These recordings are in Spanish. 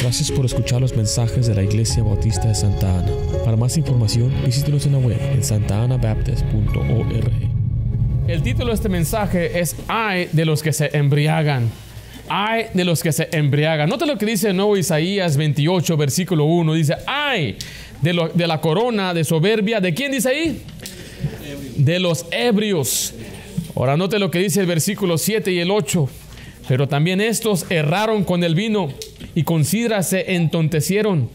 Gracias por escuchar los mensajes de la Iglesia Bautista de Santa Ana. Para más información, visítenos en la web en santaanabaptist.org. El título de este mensaje es Ay de los que se embriagan. Ay de los que se embriagan. Nota lo que dice el nuevo Isaías 28, versículo 1. Dice, ay de, de la corona de soberbia. ¿De quién dice ahí? De los ebrios. Ahora note lo que dice el versículo 7 y el 8. Pero también estos erraron con el vino y con sidra se entontecieron.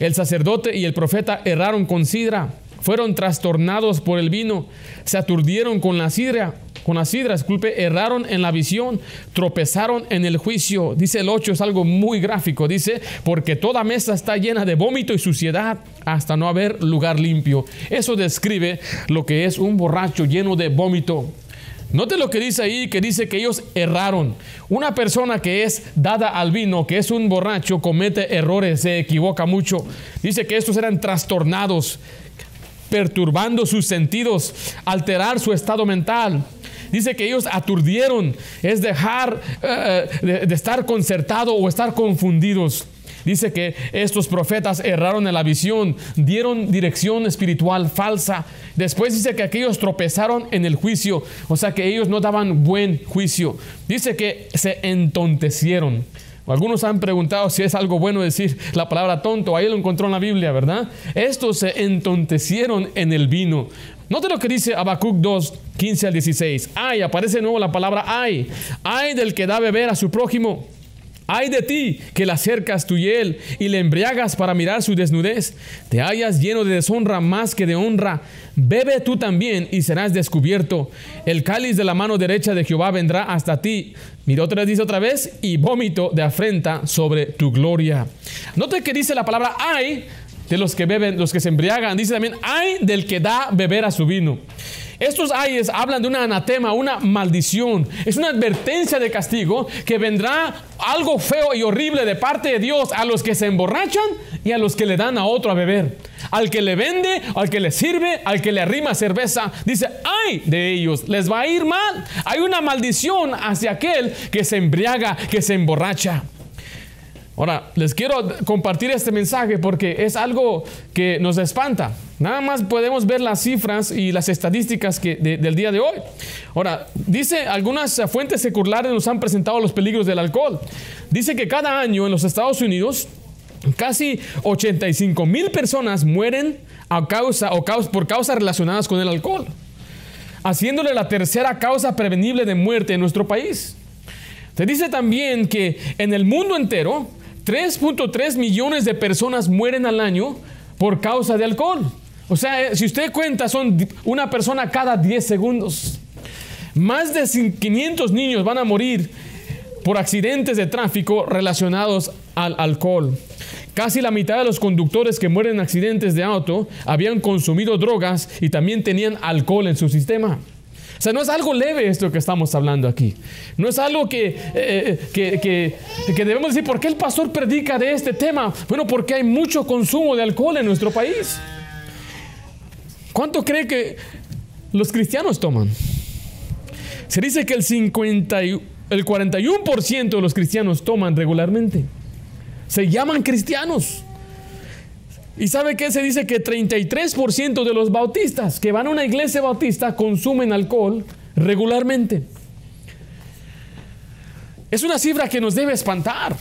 El sacerdote y el profeta erraron con sidra. Fueron trastornados por el vino. Se aturdieron con la sidra. Con la sidra, disculpe, erraron en la visión, tropezaron en el juicio. Dice el 8, es algo muy gráfico. Dice, porque toda mesa está llena de vómito y suciedad hasta no haber lugar limpio. Eso describe lo que es un borracho lleno de vómito. Note lo que dice ahí, que dice que ellos erraron. Una persona que es dada al vino, que es un borracho, comete errores, se equivoca mucho. Dice que estos eran trastornados, perturbando sus sentidos, alterar su estado mental. Dice que ellos aturdieron, es dejar eh, de, de estar concertado o estar confundidos. Dice que estos profetas erraron en la visión, dieron dirección espiritual falsa. Después dice que aquellos tropezaron en el juicio, o sea que ellos no daban buen juicio. Dice que se entontecieron. Algunos han preguntado si es algo bueno decir la palabra tonto. Ahí lo encontró en la Biblia, ¿verdad? Estos se entontecieron en el vino. Note lo que dice Habacuc 2, 15 al 16. Ay, aparece de nuevo la palabra ay. Ay del que da beber a su prójimo. Ay de ti que le acercas tu hiel y le embriagas para mirar su desnudez. Te hallas lleno de deshonra más que de honra. Bebe tú también y serás descubierto. El cáliz de la mano derecha de Jehová vendrá hasta ti. Mira otra vez, dice otra vez, y vómito de afrenta sobre tu gloria. Note que dice la palabra ay de los que beben, los que se embriagan. Dice también ay del que da beber a su vino. Estos ayes hablan de una anatema, una maldición. Es una advertencia de castigo que vendrá algo feo y horrible de parte de Dios a los que se emborrachan y a los que le dan a otro a beber. Al que le vende, al que le sirve, al que le arrima cerveza. Dice, ay de ellos, les va a ir mal. Hay una maldición hacia aquel que se embriaga, que se emborracha. Ahora, les quiero compartir este mensaje porque es algo que nos espanta. Nada más podemos ver las cifras y las estadísticas que de- del día de hoy. Ahora, dice, algunas fuentes seculares nos han presentado los peligros del alcohol. Dice que cada año en los Estados Unidos, casi 85 mil personas mueren a causa, o causa- por causas relacionadas con el alcohol, haciéndole la tercera causa prevenible de muerte en nuestro país. Se dice también que en el mundo entero, 3.3 millones de personas mueren al año por causa de alcohol. O sea, eh, si usted cuenta, son una persona cada 10 segundos. Más de cin- 500 niños van a morir por accidentes de tráfico relacionados al alcohol. Casi la mitad de los conductores que mueren en accidentes de auto habían consumido drogas y también tenían alcohol en su sistema. O sea, no es algo leve esto que estamos hablando aquí. No es algo que, eh, que, que- que debemos decir, ¿por qué el pastor predica de este tema? Bueno, porque hay mucho consumo de alcohol en nuestro país. ¿Cuánto cree que los cristianos toman? Se dice que el, 50 y- el 41% de los cristianos toman regularmente. Se llaman cristianos. ¿Y sabe qué? Se dice que 33% de los bautistas que van a una iglesia bautista consumen alcohol regularmente. Es una cifra que nos debe espantar.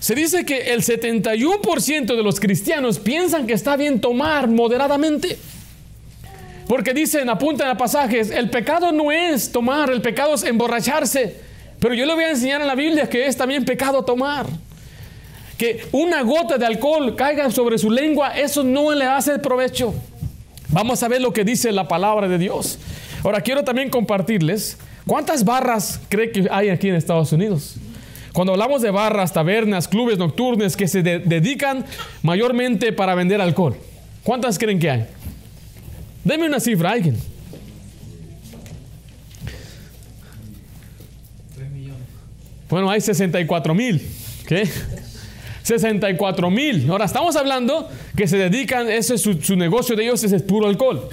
Se dice que el 71% de los cristianos piensan que está bien tomar moderadamente. Porque dicen, apuntan a pasajes, el pecado no es tomar, el pecado es emborracharse. Pero yo le voy a enseñar en la Biblia que es también pecado tomar. Que una gota de alcohol caiga sobre su lengua, eso no le hace provecho. Vamos a ver lo que dice la palabra de Dios. Ahora quiero también compartirles cuántas barras cree que hay aquí en Estados Unidos. Cuando hablamos de barras, tabernas, clubes nocturnos que se de- dedican mayormente para vender alcohol, ¿cuántas creen que hay? Deme una cifra, alguien. Bueno, hay 64 mil. ¿Qué? 64 mil. Ahora estamos hablando que se dedican, ese es su, negocio de ellos, es puro alcohol.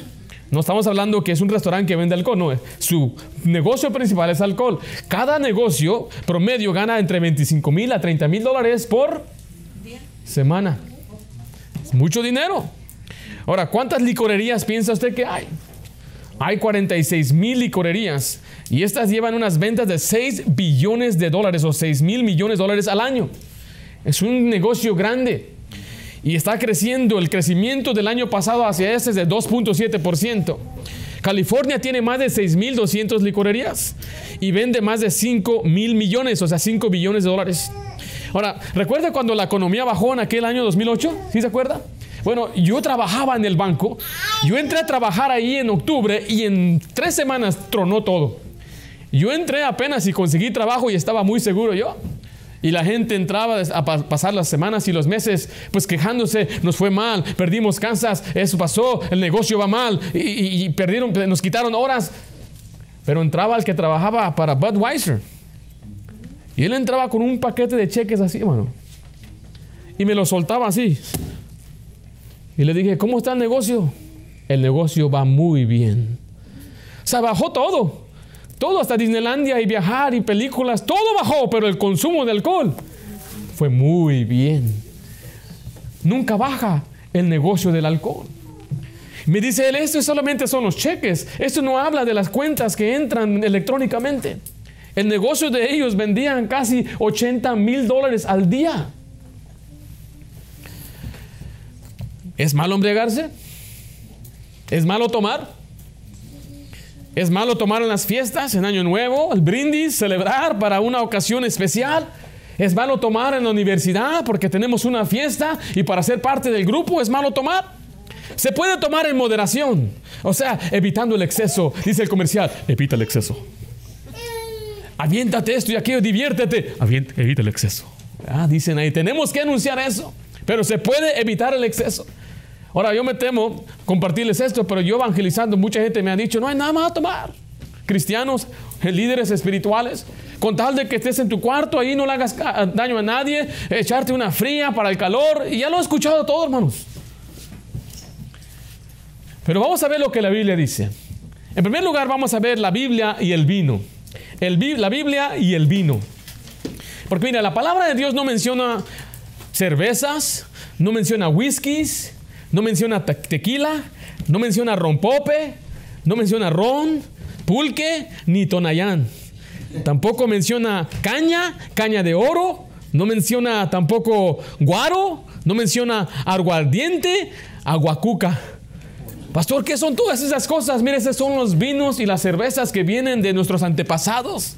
No estamos hablando que es un restaurante que vende alcohol, no. Su negocio principal es alcohol. Cada negocio promedio gana entre 25 mil a 30 mil dólares por semana. Mucho dinero. Ahora, ¿cuántas licorerías piensa usted que hay? Hay 46 mil licorerías y estas llevan unas ventas de 6 billones de dólares o 6 mil millones de dólares al año. Es un negocio grande y está creciendo. El crecimiento del año pasado hacia este es de 2.7%. California tiene más de 6.200 licorerías y vende más de 5 mil millones, o sea, 5 billones de dólares. Ahora, ¿recuerda cuando la economía bajó en aquel año 2008? ¿Sí se acuerda? Bueno, yo trabajaba en el banco, yo entré a trabajar ahí en octubre y en tres semanas tronó todo. Yo entré apenas y conseguí trabajo y estaba muy seguro yo. Y la gente entraba a pasar las semanas y los meses pues quejándose, nos fue mal, perdimos Kansas, eso pasó, el negocio va mal y, perdieron, nos quitaron horas. Pero entraba el que trabajaba para Budweiser. Y él entraba con un paquete de cheques así, hermano. Y me lo soltaba así. Y le dije, ¿cómo está el negocio? El negocio va muy bien. Se bajó todo. Todo, hasta Disneylandia y viajar y películas, todo bajó, pero el consumo de alcohol fue muy bien. Nunca baja el negocio del alcohol. Me dice él, esto solamente son los cheques. Esto no habla de las cuentas que entran electrónicamente. El negocio de ellos vendían casi 80 mil dólares al día. ¿Es malo embriagarse? ¿Es malo tomar? ¿Es malo tomar en las fiestas, en Año Nuevo, el brindis, celebrar para una ocasión especial? ¿Es malo tomar en la universidad porque tenemos una fiesta y para ser parte del grupo es malo tomar? Se puede tomar en moderación, o sea, evitando el exceso. Dice el comercial, evita el exceso. Aviéntate esto y aquello, diviértete. evita el exceso. Ah, dicen ahí, tenemos que anunciar eso, pero se puede evitar el exceso. Ahora, yo me temo compartirles esto, pero yo evangelizando, mucha gente me ha dicho, no hay nada más a tomar. Cristianos, líderes espirituales, con tal de que estés en tu cuarto, ahí no le hagas daño a nadie, echarte una fría para el calor, y ya lo he escuchado todo, hermanos. Pero vamos a ver lo que la Biblia dice. En primer lugar, vamos a ver la Biblia y el vino. la Biblia y el vino. Porque mira, la palabra de Dios no menciona cervezas, no menciona whiskies, no menciona tequila, no menciona rompope, no menciona ron, pulque, ni tonayán. Tampoco menciona caña, caña de oro, no menciona tampoco guaro, no menciona aguardiente, aguacuca. Pastor, ¿qué son todas esas cosas? Mire, esos son los vinos y las cervezas que vienen de nuestros antepasados.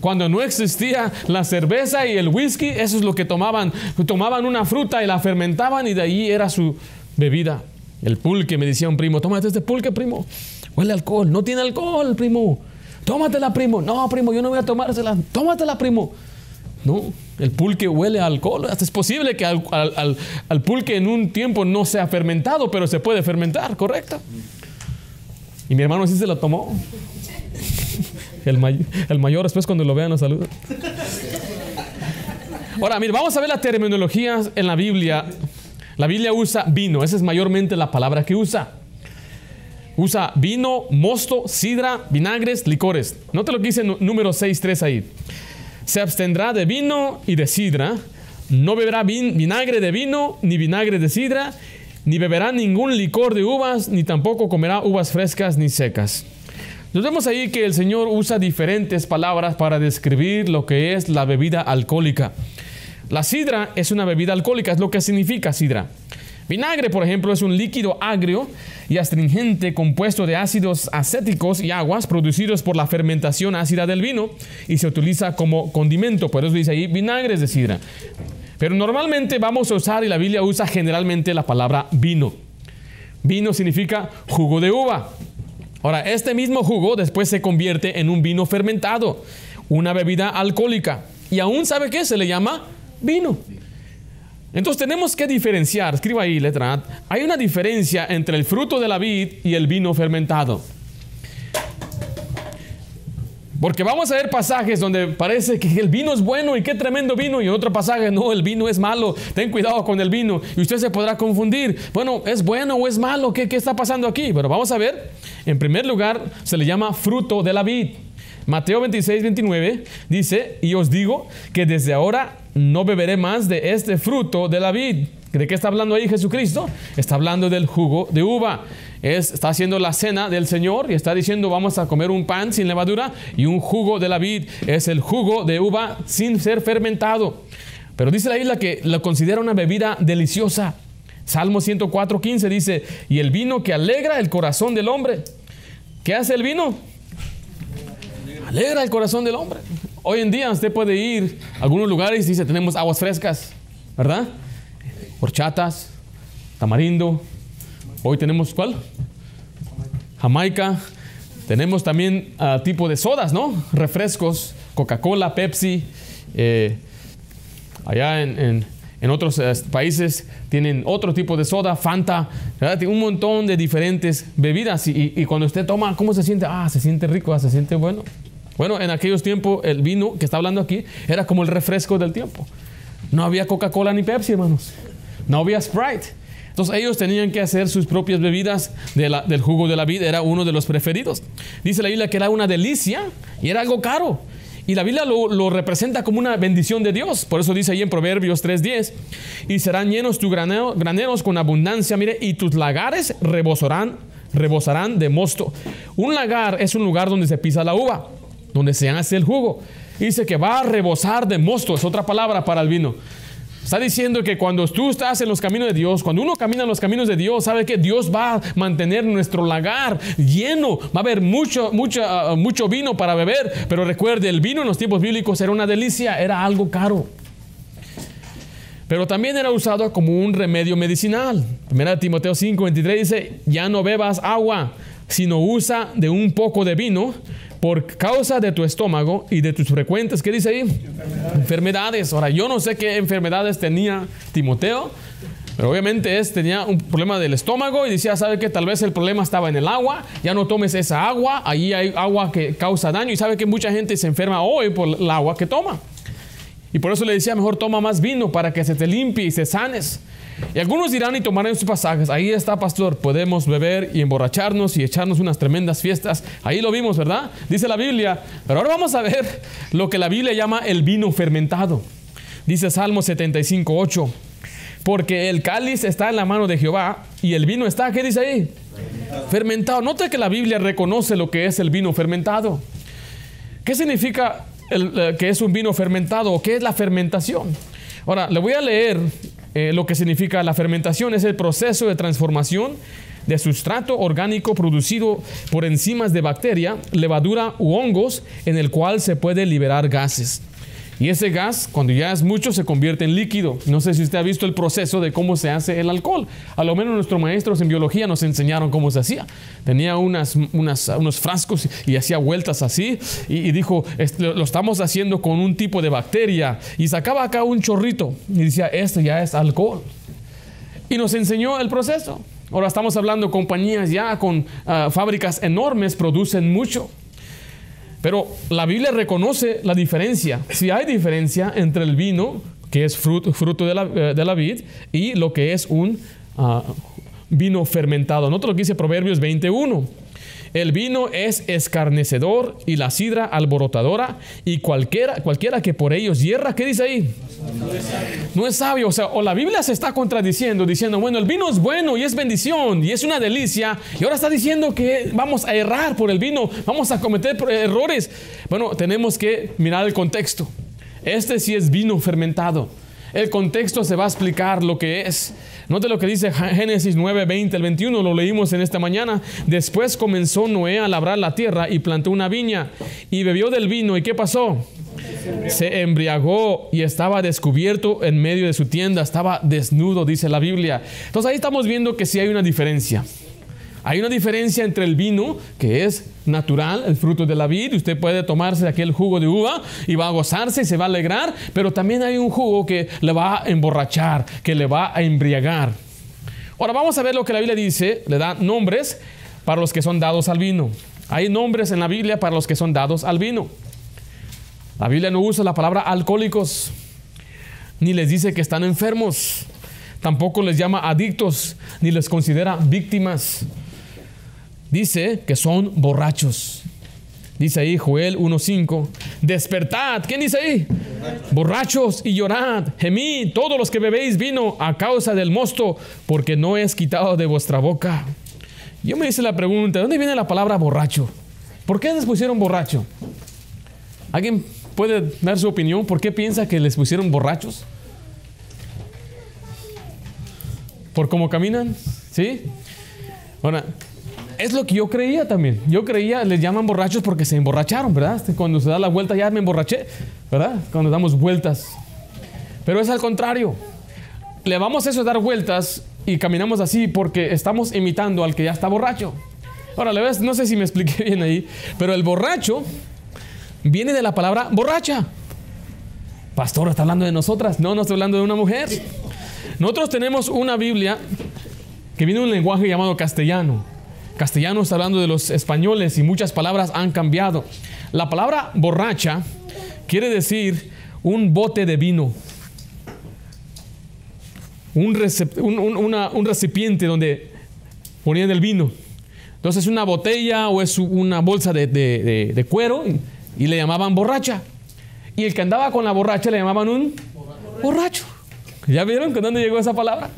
Cuando no existía la cerveza y el whisky, eso es lo que tomaban. Tomaban una fruta y la fermentaban y de ahí era su, bebida. El pulque, me decía un primo, tómate este pulque, primo. Huele alcohol. No tiene alcohol, primo. Tómatela, primo. No, primo, yo no voy a tomársela. Tómatela, primo. No, el pulque huele alcohol. Es posible que al, al, pulque en un tiempo no sea fermentado, pero se puede fermentar, ¿correcto? Y mi hermano sí se lo tomó. El, mayor después cuando lo vea nos saluda. Ahora, mire, vamos a ver la terminología en la Biblia la Biblia usa vino, esa es mayormente la palabra que usa. Usa vino, mosto, sidra, vinagres, licores. Note lo que dice número 6.3 ahí. Se abstendrá de vino y de sidra, no beberá vinagre de vino, ni vinagre de sidra, ni beberá ningún licor de uvas, ni tampoco comerá uvas frescas ni secas. Nos vemos ahí que el Señor usa diferentes palabras para describir lo que es la bebida alcohólica. La sidra es una bebida alcohólica, es lo que significa sidra. Vinagre, por ejemplo, es un líquido agrio y astringente compuesto de ácidos acéticos y aguas producidos por la fermentación ácida del vino y se utiliza como condimento. Por eso dice ahí vinagre de sidra. Pero normalmente vamos a usar, y la Biblia usa generalmente la palabra vino. Vino significa jugo de uva. Ahora, este mismo jugo después se convierte en un vino fermentado, una bebida alcohólica. Y aún sabe qué se le llama vino. Entonces tenemos que diferenciar, escriba ahí letra hay una diferencia entre el fruto de la vid y el vino fermentado. Porque vamos a ver pasajes donde parece que el vino es bueno y qué tremendo vino, y otro pasaje, no, el vino es malo, ten cuidado con el vino, y usted se podrá confundir, bueno, ¿es bueno o es malo? ¿Qué, qué está pasando aquí? Pero vamos a ver, en primer lugar, se le llama fruto de la vid. Mateo 26, 29 dice, y os digo que desde ahora no beberé más de este fruto de la vid. ¿De qué está hablando ahí Jesucristo? Está hablando del jugo de uva. Es, está haciendo la cena del Señor y está diciendo vamos a comer un pan sin levadura y un jugo de la vid. Es el jugo de uva sin ser fermentado. Pero dice la isla que lo considera una bebida deliciosa. Salmo 104, 15 dice, y el vino que alegra el corazón del hombre. ¿Qué hace el vino? alegra el corazón del hombre. Hoy en día usted puede ir a algunos lugares y dice, tenemos aguas frescas, ¿verdad? Horchatas, tamarindo. Hoy tenemos, ¿cuál? Jamaica. Tenemos también uh, tipo de sodas, ¿no? Refrescos, Coca-Cola, Pepsi. Eh, allá en, en, otros uh, países tienen otro tipo de soda, Fanta, ¿verdad? un montón de diferentes bebidas. Y, y, cuando usted toma, ¿cómo se siente? Ah, se siente rico, ah, se siente bueno. Bueno, en aquellos tiempos el vino que está hablando aquí era como el refresco del tiempo. No había Coca-Cola ni Pepsi, hermanos. No había Sprite. Entonces ellos tenían que hacer sus propias bebidas de del jugo de la vida. Era uno de los preferidos. Dice la Biblia que era una delicia y era algo caro. Y la Biblia lo, representa como una bendición de Dios. Por eso dice ahí en Proverbios 3.10, y serán llenos tus granero, graneros con abundancia, mire, y tus lagares rebosarán, rebosarán de mosto. Un lagar es un lugar donde se pisa la uva donde se hace el jugo. Dice que va a rebosar de mosto, es otra palabra para el vino. Está diciendo que cuando tú estás en los caminos de Dios, cuando uno camina en los caminos de Dios, sabe que Dios va a mantener nuestro lagar lleno, va a haber mucho, mucho, uh, mucho vino para beber, pero recuerde, el vino en los tiempos bíblicos era una delicia, era algo caro. Pero también era usado como un remedio medicinal. Primera Timoteo 5, 23 dice, ya no bebas agua, sino usa de un poco de vino por causa de tu estómago y de tus frecuentes, ¿qué dice ahí? Enfermedades. Ahora, yo no sé qué enfermedades tenía Timoteo, pero obviamente es, tenía un problema del estómago y decía, ¿sabe que Tal vez el problema estaba en el agua, ya no tomes esa agua, ahí hay agua que causa daño y sabe que mucha gente se enferma hoy por el agua que toma. Y por eso le decía, mejor toma más vino para que se te limpie y se sanes. Y algunos dirán y tomarán sus pasajes, ahí está pastor, podemos beber y emborracharnos y echarnos unas tremendas fiestas. Ahí lo vimos, ¿verdad? Dice la Biblia. Pero ahora vamos a ver lo que la Biblia llama el vino fermentado. Dice Salmo 75, 8. Porque el cáliz está en la mano de Jehová y el vino está, ¿qué dice ahí? Fermentado. fermentado. Note que la Biblia reconoce lo que es el vino fermentado. ¿Qué significa eh, que es un vino fermentado o qué es la fermentación? Ahora, le voy a leer eh, lo que significa la fermentación. Es el proceso de transformación de sustrato orgánico producido por enzimas de bacteria, levadura u hongos, en el cual se puede liberar gases. Y ese gas, cuando ya es mucho, se convierte en líquido. No sé si usted ha visto el proceso de cómo se hace el alcohol. A lo menos nuestros maestros en biología nos enseñaron cómo se hacía. Tenía unas, unos frascos y hacía vueltas así. Y, dijo, lo estamos haciendo con un tipo de bacteria. Y sacaba acá un chorrito. Y decía, esto ya es alcohol. Y nos enseñó el proceso. Ahora estamos hablando compañías ya con uh, fábricas enormes, producen mucho. Pero la Biblia reconoce la diferencia. Si hay diferencia entre el vino, que es fruto, fruto de, la, de, la, vid, y lo que es un uh, vino fermentado. Note lo que dice Proverbios 21. El vino es escarnecedor y la sidra alborotadora y cualquiera, cualquiera que por ellos hierra, ¿qué dice ahí? No es sabio, o sea, o la Biblia se está contradiciendo diciendo, bueno, el vino es bueno y es bendición y es una delicia y ahora está diciendo que vamos a errar por el vino, vamos a cometer errores. Bueno, tenemos que mirar el contexto. Este sí es vino fermentado. El contexto se va a explicar lo que es. Note lo que dice Génesis 9, 20 al 21, lo leímos en esta mañana. Después comenzó Noé a labrar la tierra y plantó una viña y bebió del vino. ¿Y qué pasó? Se embriagó y estaba descubierto en medio de su tienda, estaba desnudo, dice la Biblia. Entonces ahí estamos viendo que sí hay una diferencia. Hay una diferencia entre el vino, que es natural, el fruto de la vid, y usted puede tomarse aquel jugo de uva y va a gozarse y se va a alegrar, pero también hay un jugo que le va a emborrachar, que le va a embriagar. Ahora vamos a ver lo que la Biblia dice, le da nombres para los que son dados al vino. Hay nombres en la Biblia para los que son dados al vino. La Biblia no usa la palabra alcohólicos, ni les dice que están enfermos. Tampoco les llama adictos, ni les considera víctimas. Dice que son borrachos. Dice ahí Joel 1.5, despertad. ¿Quién dice ahí? Borrachos y llorad, gemid todos los que bebéis vino a causa del mosto, porque no es quitado de vuestra boca. Yo me hice la pregunta, ¿de dónde viene la palabra borracho? ¿Por qué les pusieron borracho? ¿Alguien puede dar su opinión? ¿Por qué piensa que les pusieron borrachos? ¿Por cómo caminan? ¿Sí? Ahora, es lo que yo creía también. Yo creía, les llaman borrachos porque se emborracharon, ¿verdad? Cuando se da la vuelta ya me emborraché, ¿verdad? Cuando damos vueltas. Pero es al contrario. Le vamos eso a dar vueltas y caminamos así porque estamos imitando al que ya está borracho. Ahora, le ves, no sé si me expliqué bien ahí, pero el borracho viene de la palabra borracha. Pastor, está hablando de nosotras. No, no estoy hablando de una mujer. Nosotros tenemos una Biblia que viene de un lenguaje llamado castellano. Castellano está hablando de los españoles y muchas palabras han cambiado. La palabra borracha quiere decir un bote de vino. Un, recipiente donde ponían el vino. Entonces es una botella o es una bolsa de, cuero y, le llamaban borracha. Y el que andaba con la borracha le llamaban un borracho. ¿Ya vieron con dónde llegó esa palabra?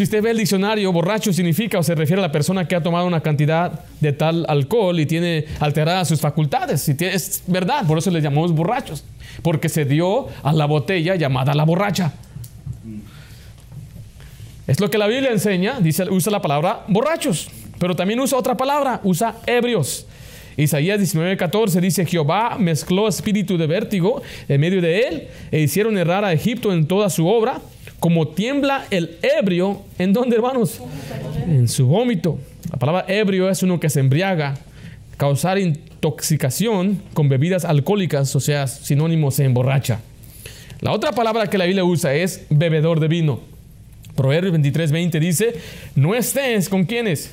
Si usted ve el diccionario, borracho significa o se refiere a la persona que ha tomado una cantidad de tal alcohol y tiene alteradas sus facultades. Es verdad, por eso les llamamos borrachos. Porque se dio a la botella llamada la borracha. Es lo que la Biblia enseña, dice, usa la palabra borrachos, pero también usa otra palabra, usa ebrios. Isaías 19:14 dice, Jehová mezcló espíritu de vértigo en medio de él e hicieron errar a Egipto en toda su obra, como tiembla el ebrio, ¿en dónde hermanos? En su vómito. La palabra ebrio es uno que se embriaga, causar intoxicación con bebidas alcohólicas, o sea, sinónimo se emborracha. La otra palabra que la Biblia usa es bebedor de vino. Proverbios 23:20 dice, no estés con quienes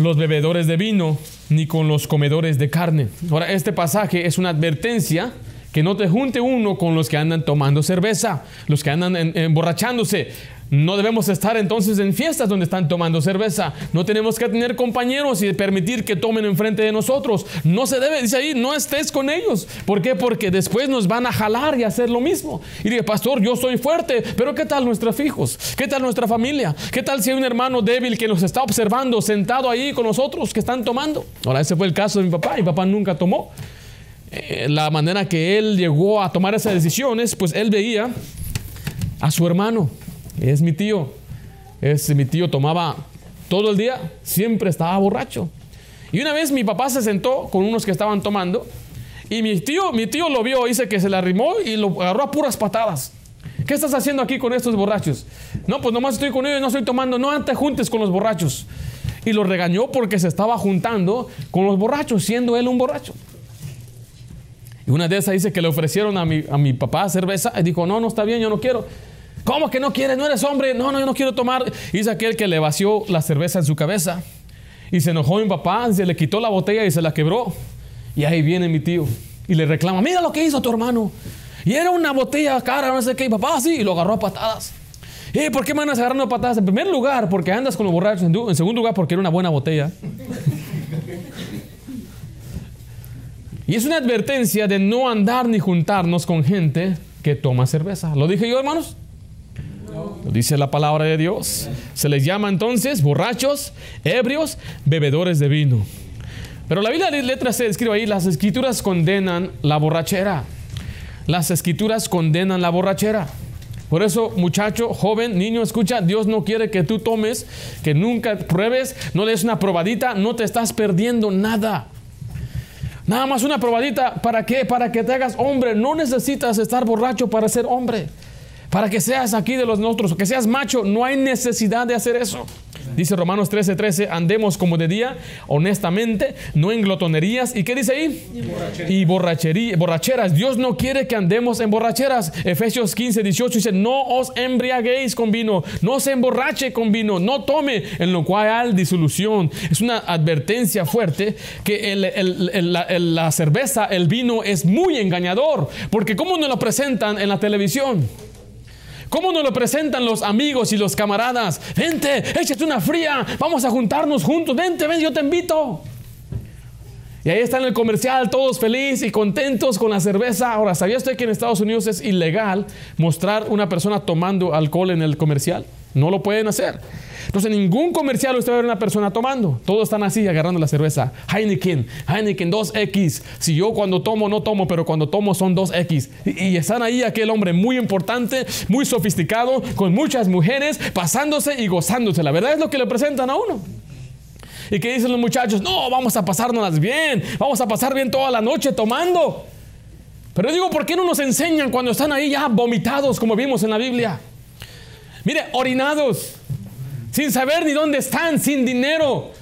los bebedores de vino, ni con los comedores de carne. Ahora, este pasaje es una advertencia que no te junte uno con los que andan tomando cerveza, los que andan emborrachándose. No debemos estar entonces en fiestas donde están tomando cerveza. No tenemos que tener compañeros y permitir que tomen enfrente de nosotros. No se debe, dice ahí, no estés con ellos. ¿Por qué? Porque después nos van a jalar y hacer lo mismo. Y dice, pastor, yo soy fuerte, pero ¿qué tal nuestros hijos? ¿Qué tal nuestra familia? ¿Qué tal si hay un hermano débil que nos está observando sentado ahí con nosotros que están tomando? Ahora, ese fue el caso de mi papá. Mi papá nunca tomó. Eh, la manera que él llegó a tomar esas decisiones, pues él veía a su hermano es mi tío. Es mi tío tomaba todo el día, siempre estaba borracho. Y una vez mi papá se sentó con unos que estaban tomando y mi tío, mi tío lo vio, dice que se le arrimó y lo agarró a puras patadas. ¿Qué estás haciendo aquí con estos borrachos? No, pues nomás estoy con ellos, no estoy tomando. No te juntes con los borrachos. Y lo regañó porque se estaba juntando con los borrachos, siendo él un borracho. Una de esas dice que le ofrecieron a mi, a mi papá cerveza y dijo, no, no está bien, yo no quiero. ¿Cómo que no quieres? ¿No eres hombre? No, no, yo no quiero tomar. Y es aquel que le vació la cerveza en su cabeza. Y se enojó mi papá, se le quitó la botella y se la quebró. Y ahí viene mi tío. Y le reclama, mira lo que hizo tu hermano. Y era una botella cara, no sé qué. Y papá sí, y lo agarró a patadas. ¿Y por qué me andas agarrando a patadas? En primer lugar, porque andas con los borrachos. En segundo lugar, porque era una buena botella. Y es una advertencia de no andar ni juntarnos con gente que toma cerveza. ¿Lo dije yo, hermanos? dice la palabra de Dios. Se les llama entonces borrachos, ebrios, bebedores de vino. Pero la Biblia de letras se escribe ahí, las escrituras condenan la borrachera. Las escrituras condenan la borrachera. Por eso, muchacho, joven, niño, escucha, Dios no quiere que tú tomes, que nunca pruebes, no des una probadita, no te estás perdiendo nada. Nada más una probadita, ¿para qué? Para que te hagas hombre. No necesitas estar borracho para ser hombre para que seas aquí de los nosotros, que seas macho, no hay necesidad de hacer eso. Dice Romanos 13, 13, andemos como de día, honestamente, no en glotonerías. ¿Y qué dice ahí? Y borrachería, borracheras. Dios no quiere que andemos en borracheras. Efesios 15, 18 dice, no os embriaguéis con vino, no se emborrache con vino, no tome, en lo cual hay disolución. Es una advertencia fuerte que la, cerveza, el vino es muy engañador, porque ¿cómo nos lo presentan en la televisión? ¿Cómo nos lo presentan los amigos y los camaradas? Vente, échate una fría, vamos a juntarnos juntos, vente, ven, yo te invito. Y ahí está en el comercial, todos felices y contentos con la cerveza. Ahora, ¿sabía usted que en Estados Unidos es ilegal mostrar una persona tomando alcohol en el comercial? No lo pueden hacer. Entonces, en ningún comercial usted va a ver una persona tomando. Todos están así, agarrando la cerveza. Heineken, Heineken 2X. Si yo cuando tomo no tomo, pero cuando tomo son 2X. Y, y están ahí aquel hombre muy importante, muy sofisticado, con muchas mujeres, pasándose y gozándose. La verdad es lo que le presentan a uno. ¿Y qué dicen los muchachos? No, vamos a pasárnoslas bien, vamos a pasar bien toda la noche tomando. Pero digo, ¿por qué no nos enseñan cuando están ahí ya vomitados, como vimos en la Biblia? Mire, orinados, sin saber ni dónde están, sin dinero,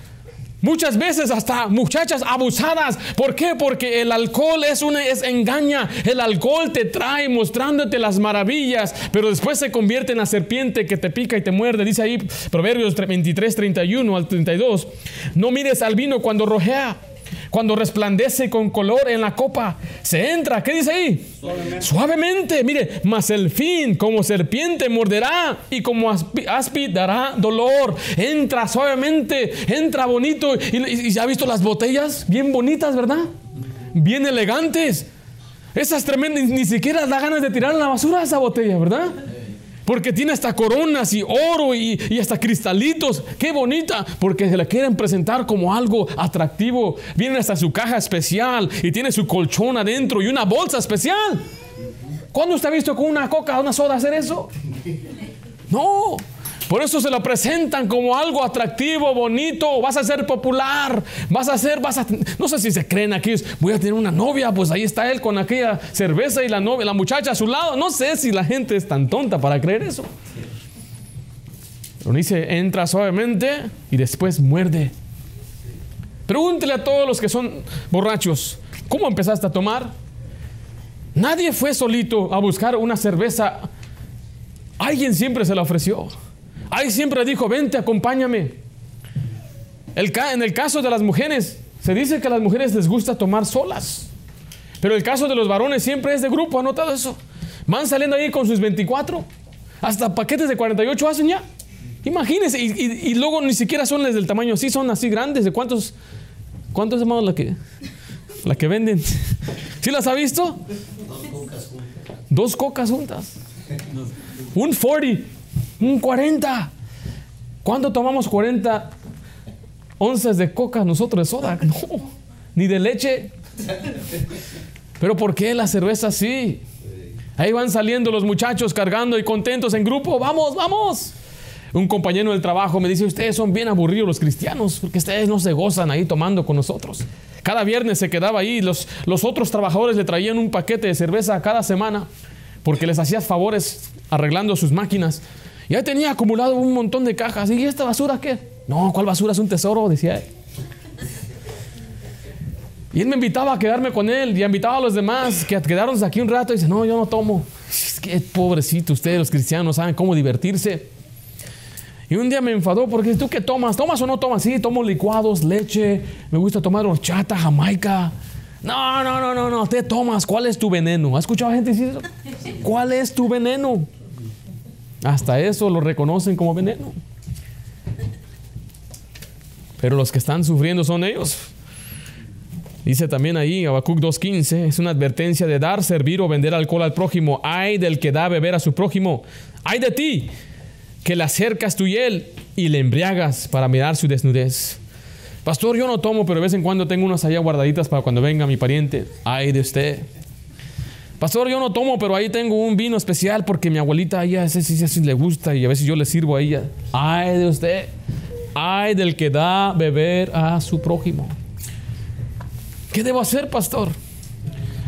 Muchas veces hasta muchachas abusadas. ¿Por qué? Porque el alcohol es una es engaña. El alcohol te trae mostrándote las maravillas, pero después se convierte en la serpiente que te pica y te muerde. Dice ahí Proverbios 23, 31 al 32. No mires al vino cuando rojea cuando resplandece con color en la copa, se entra, ¿qué dice ahí? Suavemente. mire, mas el fin como serpiente morderá y como aspi, dará dolor. Entra suavemente, entra bonito. Y, y, ha visto las botellas bien bonitas, ¿verdad? Bien elegantes. Esas tremendas, ni siquiera da ganas de tirar a la basura esa botella, ¿verdad? Porque tiene hasta coronas y oro y, hasta cristalitos. Qué bonita. Porque se la quieren presentar como algo atractivo. Viene hasta su caja especial y tiene su colchón adentro y una bolsa especial. ¿Cuándo usted ha visto con una coca, una soda hacer eso? No. Por eso se lo presentan como algo atractivo, bonito, vas a ser popular, vas a ser, vas a, no sé si se creen aquí, voy a tener una novia, pues ahí está él con aquella cerveza y la novia, la muchacha a su lado, no sé si la gente es tan tonta para creer eso. Pero dice, entra suavemente y después muerde. Pregúntele a todos los que son borrachos, ¿cómo empezaste a tomar? Nadie fue solito a buscar una cerveza. Alguien siempre se la ofreció. Ahí siempre dijo, vente, acompáñame. El, en el caso de las mujeres, se dice que a las mujeres les gusta tomar solas. Pero el caso de los varones siempre es de grupo, ¿ha notado eso? Van saliendo ahí con sus 24. Hasta paquetes de 48 hacen ya. Imagínense, y, luego ni siquiera son del tamaño así, son así grandes. ¿De cuántos? ¿Cuántos hermanos la que, la que venden? ¿Sí las ha visto? Dos cocas juntas. Dos cocas juntas. Un 40. Un 40. ¿Cuándo tomamos 40 onzas de coca nosotros de soda? No, ni de leche. Pero ¿por qué la cerveza sí? Ahí van saliendo los muchachos cargando y contentos en grupo. Vamos, vamos. Un compañero del trabajo me dice, ustedes son bien aburridos los cristianos, porque ustedes no se gozan ahí tomando con nosotros. Cada viernes se quedaba ahí, los, los otros trabajadores le traían un paquete de cerveza cada semana, porque les hacías favores arreglando sus máquinas. Ya tenía acumulado un montón de cajas. ¿Y esta basura qué? No, ¿cuál basura? Es un tesoro, decía él. Y él me invitaba a quedarme con él y invitaba a los demás que quedaron aquí un rato y dice, no, yo no tomo. Es pobrecito, ustedes los cristianos saben cómo divertirse. Y un día me enfadó porque tú qué tomas, ¿tomas o no tomas? Sí, tomo licuados, leche, me gusta tomar horchata, jamaica. No, no, no, no, no, te tomas, ¿cuál es tu veneno? ¿Has escuchado gente decir eso? ¿Cuál es tu veneno? Hasta eso lo reconocen como veneno. Pero los que están sufriendo son ellos. Dice también ahí, Habacuc 2.15, es una advertencia de dar, servir o vender alcohol al prójimo. Ay del que da a beber a su prójimo. Ay de ti, que le acercas y él y le embriagas para mirar su desnudez. Pastor, yo no tomo, pero de vez en cuando tengo unas allá guardaditas para cuando venga mi pariente. Ay de usted. Pastor, yo no tomo, pero ahí tengo un vino especial porque mi abuelita a ella ese sí, le gusta y a veces yo le sirvo a ella. Ay de usted, ay del que da beber a su prójimo. ¿Qué debo hacer, pastor?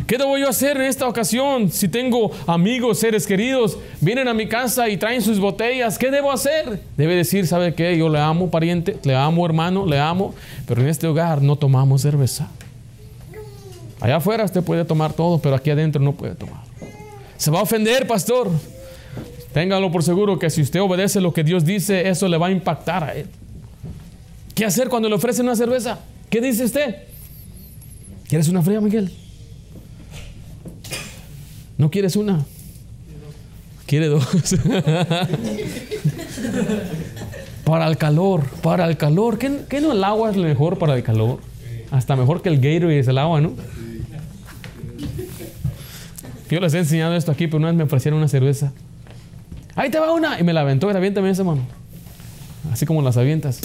¿Qué debo yo hacer en esta ocasión? Si tengo amigos, seres queridos, vienen a mi casa y traen sus botellas, ¿qué debo hacer? Debe decir, ¿sabe qué? Yo le amo, pariente, le amo, hermano, le amo, pero en este hogar no tomamos cerveza. Allá afuera usted puede tomar todo, pero aquí adentro no puede tomar. Se va a ofender, pastor. Téngalo por seguro que si usted obedece lo que Dios dice, eso le va a impactar a él. ¿Qué hacer cuando le ofrecen una cerveza? ¿Qué dice usted? ¿Quieres una fría, Miguel? ¿No quieres una? Quiere dos. para el calor, para el calor. ¿Qué, no el agua es mejor para el calor? Hasta mejor que el Gatorade es el agua, ¿no? Yo les he enseñado esto aquí, pero una vez me ofrecieron una cerveza. Ahí te va una. Y me la aventó. Y aviéntame esa mano. Así como las avientas.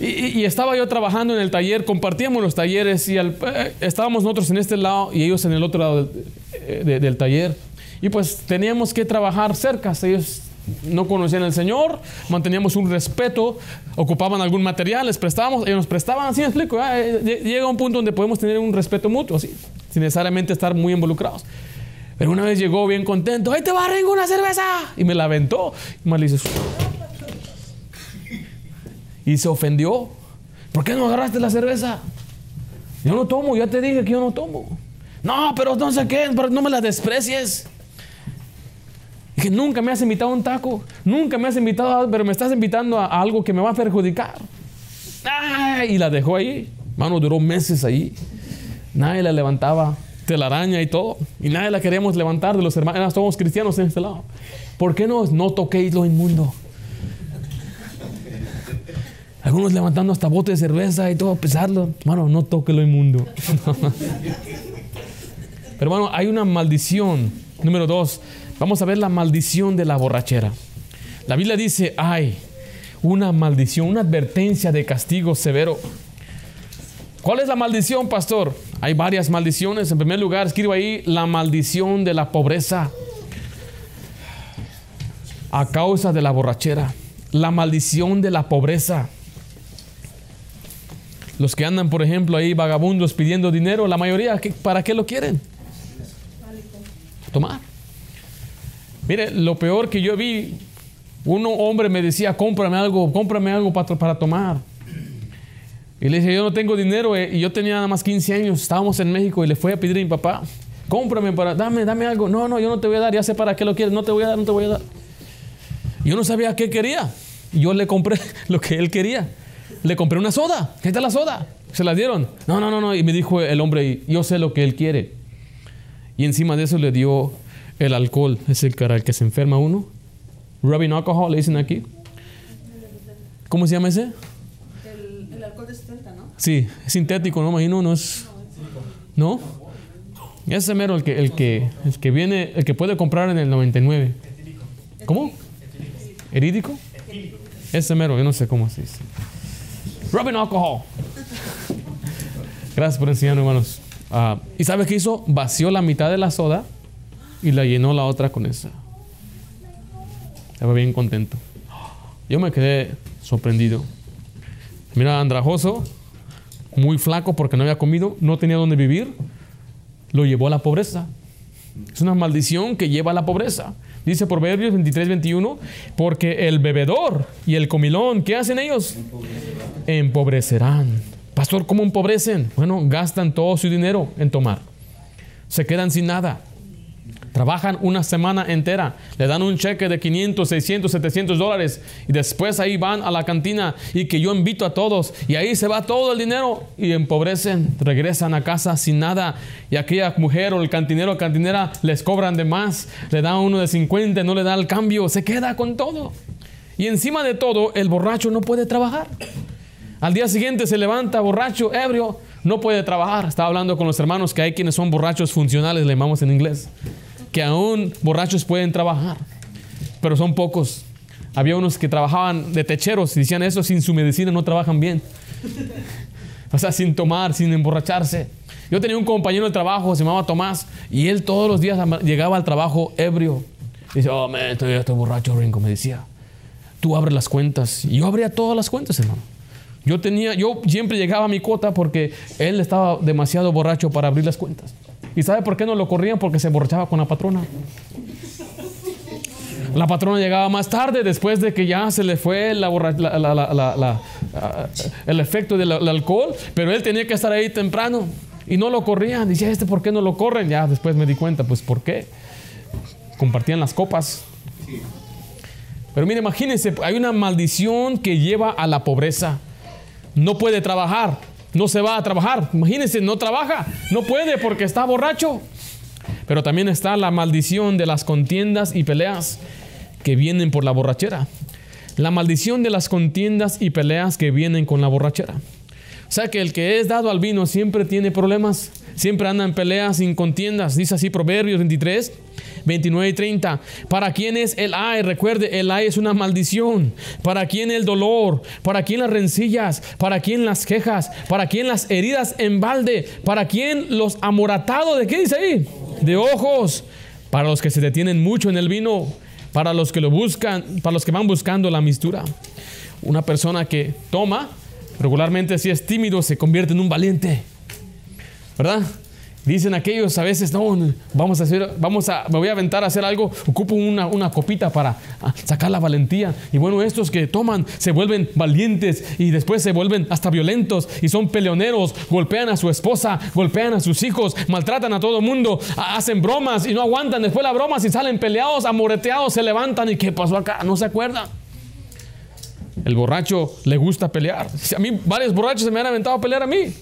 Y, estaba yo trabajando en el taller, compartíamos los talleres y eh, estábamos nosotros en este lado y ellos en el otro lado del, del, taller. Y pues teníamos que trabajar cerca. Ellos no conocían al Señor, manteníamos un respeto, ocupaban algún material, les prestábamos, ellos nos prestaban, así me explico. Eh, llega un punto donde podemos tener un respeto mutuo, así, sin necesariamente estar muy involucrados. Pero una vez llegó bien contento, ¡ahí te va, Ringo, una cerveza! Y me la aventó. Y me dice, y se ofendió. ¿Por qué no agarraste la cerveza? Yo no tomo, ya te dije que yo no tomo. No, pero no sé qué, no me la desprecies. Que nunca me has invitado a un taco, nunca me has invitado, a, pero me estás invitando a, algo que me va a perjudicar. y la dejó ahí. Mano, duró meses ahí. Nadie la levantaba, telaraña y todo. Y nadie la queríamos levantar de los hermanos. Somos cristianos en este lado. ¿Por qué no? No toquéis lo inmundo. Algunos levantando hasta bote de cerveza y todo, pesarlo. Hermano, no toque lo inmundo. Pero hermano, hay una maldición. Número dos, vamos a ver la maldición de la borrachera. La Biblia dice, hay una maldición, una advertencia de castigo severo. ¿Cuál es la maldición, pastor? Hay varias maldiciones. En primer lugar, escribo ahí la maldición de la pobreza a causa de la borrachera. La maldición de la pobreza. Los que andan, por ejemplo, ahí vagabundos pidiendo dinero, la mayoría, ¿para qué lo quieren? Tomar. Mire, lo peor que yo vi, un hombre me decía, cómprame algo, cómprame algo para, para tomar. Y le dije, yo no tengo dinero, eh", y yo tenía nada más 15 años, estábamos en México y le fui a pedir a mi papá, cómprame para, dame, dame algo. No, no, yo no te voy a dar, ya sé para qué lo quieres, no te voy a dar, no te voy a dar. Yo no sabía qué quería. Yo le compré lo que él quería. Le compré una soda. ¿Qué está la soda? Se la dieron. No, no, no, no. Y me dijo el hombre, yo sé lo que él quiere. Y encima de eso le dio el alcohol. Es el cara el que se enferma uno. Rubbing alcohol, le dicen aquí. ¿Cómo se llama ese? El, alcohol de 70, ¿no? Sí, es sintético, ¿no? Imagino, no es. ¿No? Ese mero, el que, el que, el que viene, el que puede comprar en el 99. ¿Cómo? ¿Erídico? Ese mero, yo no sé cómo se dice. Rubbing alcohol. Gracias por enseñarme, hermanos. Ah, ¿Y sabes qué hizo? Vació la mitad de la soda y la llenó la otra con esa. Estaba bien contento. Yo me quedé sorprendido. Mira, andrajoso, muy flaco porque no había comido, no tenía dónde vivir, lo llevó a la pobreza. Es una maldición que lleva a la pobreza. Dice Proverbios 23, 21, porque el bebedor y el comilón, ¿qué hacen ellos? Empobrecerán. Pastor, ¿cómo empobrecen? Bueno, gastan todo su dinero en tomar. Se quedan sin nada. Trabajan una semana entera, le dan un cheque de 500, 600, 700 dólares y después ahí van a la cantina y que yo invito a todos y ahí se va todo el dinero y empobrecen, regresan a casa sin nada y aquella mujer o el cantinero o cantinera les cobran de más, le dan uno de 50, no le da el cambio, se queda con todo. Y encima de todo, el borracho no puede trabajar. Al día siguiente se levanta borracho, ebrio, no puede trabajar. Estaba hablando con los hermanos que hay quienes son borrachos funcionales, le llamamos en inglés que aún borrachos pueden trabajar, pero son pocos. Había unos que trabajaban de techeros y decían eso, sin su medicina no trabajan bien. O sea, sin tomar, sin emborracharse. Yo tenía un compañero de trabajo, se llamaba Tomás, y él todos los días llegaba al trabajo ebrio. Dice, oh, man, estoy, estoy borracho, Ringo, me decía. Tú abres las cuentas. Y yo abría todas las cuentas, hermano. Yo tenía, yo siempre llegaba a mi cuota porque él estaba demasiado borracho para abrir las cuentas. ¿Y sabe por qué no lo corrían? Porque se emborrachaba con la patrona. La patrona llegaba más tarde, después de que ya se le fue la el efecto del alcohol, pero él tenía que estar ahí temprano y no lo corrían. Dice, ¿este por qué no lo corren? Ya después me di cuenta, pues ¿por qué? Compartían las copas. Pero mire, imagínense, hay una maldición que lleva a la pobreza. No puede trabajar, no se va a trabajar. Imagínense, no trabaja, no puede porque está borracho. Pero también está la maldición de las contiendas y peleas que vienen por la borrachera. La maldición de las contiendas y peleas que vienen con la borrachera. O sea que el que es dado al vino siempre tiene problemas, siempre anda en peleas, sin contiendas. Dice así Proverbios 23, 29 y 30. ¿Para quién es el ay? Recuerde, el ay es una maldición. ¿Para quién el dolor? ¿Para quién las rencillas? ¿Para quién las quejas? ¿Para quién las heridas en balde? ¿Para quién los amoratados? ¿De qué dice ahí? De ojos. Para los que se detienen mucho en el vino. Para los que lo buscan, para los que van buscando la mistura. Una persona que toma regularmente si es tímido se convierte en un valiente. ¿Verdad? Dicen aquellos a veces, no, vamos a hacer, vamos a, me voy a aventar a hacer algo, ocupo una, una copita para ah, sacar la valentía. Y bueno, estos que toman se vuelven valientes y después se vuelven hasta violentos y son peleoneros, golpean a su esposa, golpean a sus hijos, maltratan a todo mundo, hacen bromas y no aguantan después las bromas y salen peleados, amoreteados, se levantan y ¿qué pasó acá? No se acuerdan. El borracho le gusta pelear. A mí varios borrachos se me han aventado a pelear a mí.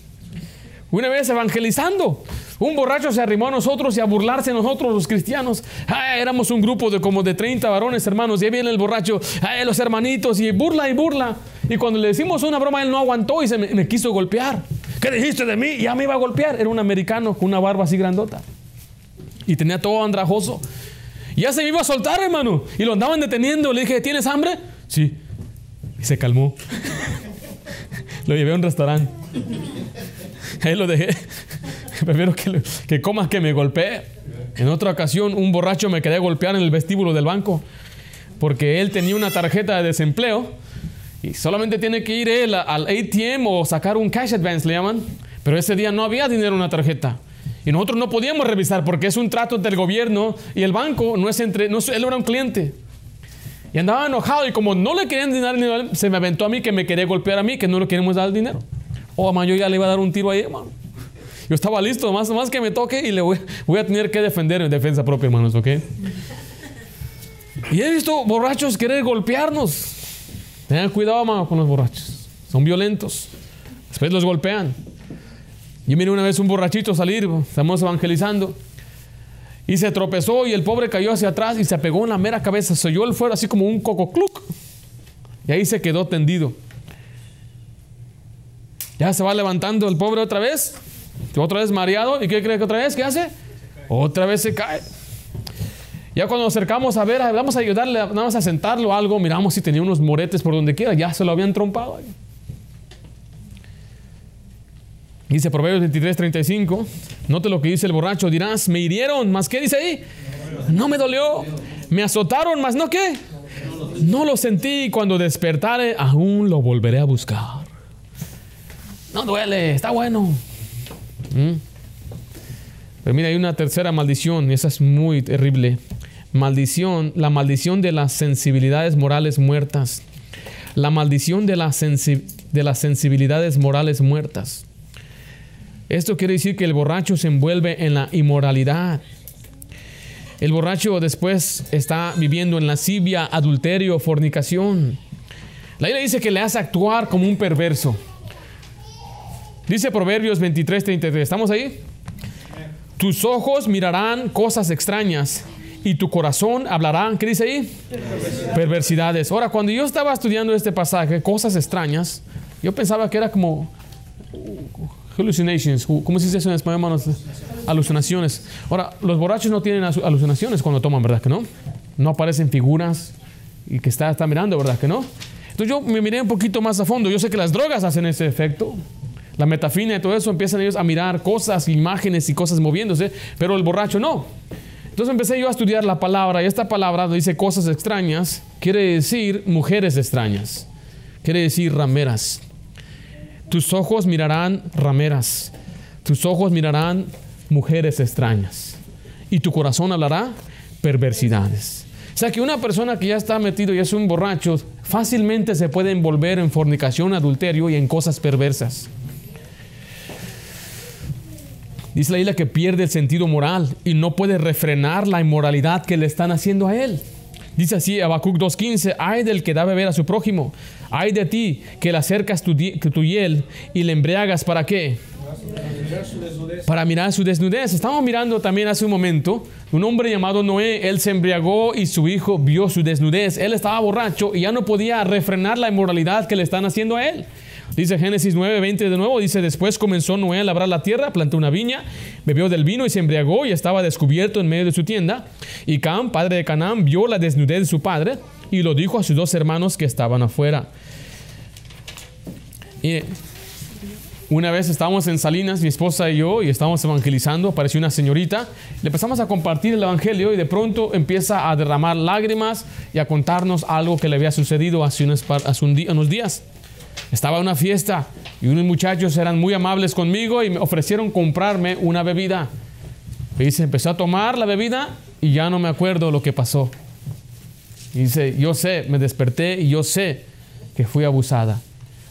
Una vez evangelizando, un borracho se arrimó a nosotros y a burlarse de nosotros los cristianos. éramos un grupo de como de 30 varones hermanos y ahí viene el borracho, los hermanitos y burla y burla. Y cuando le decimos una broma, él no aguantó y se me, quiso golpear. ¿Qué dijiste de mí? Ya me iba a golpear. Era un americano con una barba así grandota. Y tenía todo andrajoso. Ya se me iba a soltar, hermano. Y lo andaban deteniendo. Le dije, ¿tienes hambre? Sí. Y se calmó. lo llevé a un restaurante. Ahí lo dejé. Prefiero que, que comas que me golpee. En otra ocasión, un borracho me quedé golpear en el vestíbulo del banco porque él tenía una tarjeta de desempleo y solamente tiene que ir él al ATM o sacar un cash advance, le llaman. Pero ese día no había dinero en una tarjeta. Y nosotros no podíamos revisar porque es un trato entre el gobierno y el banco, no es entre, no, él era un cliente. Y andaba enojado y como no le querían dinero, se me aventó a mí que me quería golpear a mí, que no le queremos dar el dinero. O oh, a yo ya le iba a dar un tiro ahí, hermano. Yo estaba listo, más, más que me toque y le voy, a tener que defender en defensa propia, hermanos, ¿ok? Y he visto borrachos querer golpearnos. Tengan cuidado, hermano, con los borrachos. Son violentos. Después los golpean. Yo miré una vez un borrachito salir, estamos evangelizando. Y se tropezó y el pobre cayó hacia atrás y se pegó en la mera cabeza. Se oyó el fuego así como un cococluc. Y ahí se quedó tendido. Ya se va levantando el pobre otra vez. Otra vez mareado. ¿Y qué cree que otra vez? ¿Qué hace? Otra vez se cae. Ya cuando nos acercamos a ver, vamos a ayudarle, vamos a sentarlo algo, miramos si tenía unos moretes por donde quiera, ya se lo habían trompado. Dice Proverbios 23, 35. Note lo que dice el borracho. Dirás, me hirieron, ¿más qué dice ahí? No me dolió. Me azotaron, más no qué. No lo sentí. Cuando despertare, aún lo volveré a buscar. No duele, está bueno. ¿Mm? Pero mira, hay una tercera maldición, y esa es muy terrible. Maldición, la maldición de las sensibilidades morales muertas. La maldición de, de las sensibilidades morales muertas. Esto quiere decir que el borracho se envuelve en la inmoralidad. El borracho después está viviendo en lascivia, adulterio, fornicación. La Biblia dice que le hace actuar como un perverso. Dice Proverbios 23, 33. ¿Estamos ahí? Tus ojos mirarán cosas extrañas y tu corazón hablará, ¿qué dice ahí? Perversidades. Ahora, cuando yo estaba estudiando este pasaje, cosas extrañas, yo pensaba que era como Hallucinations. ¿Cómo se dice eso en español? Alucinaciones. Ahora, los borrachos no tienen alucinaciones cuando toman, ¿verdad que no? No aparecen figuras y que está, está mirando, ¿verdad que no? Entonces yo me miré un poquito más a fondo. Yo sé que las drogas hacen ese efecto. La metafina y todo eso empiezan ellos a mirar cosas, imágenes y cosas moviéndose, pero el borracho no. Entonces empecé yo a estudiar la palabra y esta palabra dice cosas extrañas, quiere decir mujeres extrañas, quiere decir rameras. tus ojos mirarán rameras, tus ojos mirarán mujeres extrañas y tu corazón hablará perversidades. O sea que una persona que ya está metido y es un borracho, fácilmente se puede envolver en fornicación, adulterio y en cosas perversas. Dice la isla que pierde el sentido moral y no puede refrenar la inmoralidad que le están haciendo a él. Dice así Habacuc 2.15, ay del que da beber a su prójimo, ay de ti que le acercas tu, tu hiel y le embriagas, ¿para qué? Para mirar su desnudez. Estamos mirando también hace un momento un hombre llamado Noé. Él se embriagó y su hijo vio su desnudez. Él estaba borracho y ya no podía refrenar la inmoralidad que le están haciendo a él. Dice Génesis 9:20 de nuevo, dice, después comenzó Noé a labrar la tierra, plantó una viña, bebió del vino y se embriagó y estaba descubierto en medio de su tienda. Y Cam, padre de Canaán, vio la desnudez de su padre y lo dijo a sus dos hermanos que estaban afuera. Y una vez estábamos en Salinas, mi esposa y yo, y estábamos evangelizando, apareció una señorita, le empezamos a compartir el evangelio y de pronto empieza a derramar lágrimas y a contarnos algo que le había sucedido hace unos, hace unos días. Estaba en una fiesta y unos muchachos eran muy amables conmigo y me ofrecieron comprarme una bebida. Y dice, empezó a tomar la bebida y ya no me acuerdo lo que pasó. Y dice, yo sé, me desperté y yo sé que fui abusada.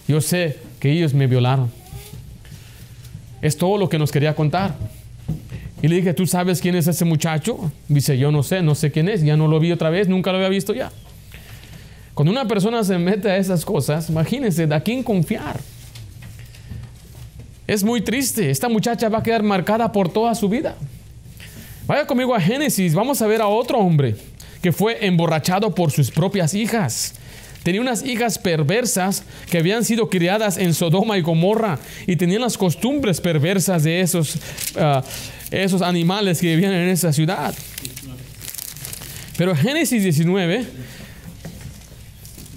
Yo sé que ellos me violaron. Es todo lo que nos quería contar. Y le dije, ¿tú sabes quién es ese muchacho? Dice, yo no sé, no sé quién es, ya no lo vi otra vez, nunca lo había visto ya. Cuando una persona se mete a esas cosas, imagínense, ¿a quién confiar? Es muy triste, esta muchacha va a quedar marcada por toda su vida. Vaya conmigo a Génesis, vamos a ver a otro hombre que fue emborrachado por sus propias hijas. Tenía unas hijas perversas que habían sido criadas en Sodoma y Gomorra y tenían las costumbres perversas de esos, ah, esos animales que vivían en esa ciudad. Pero Génesis 19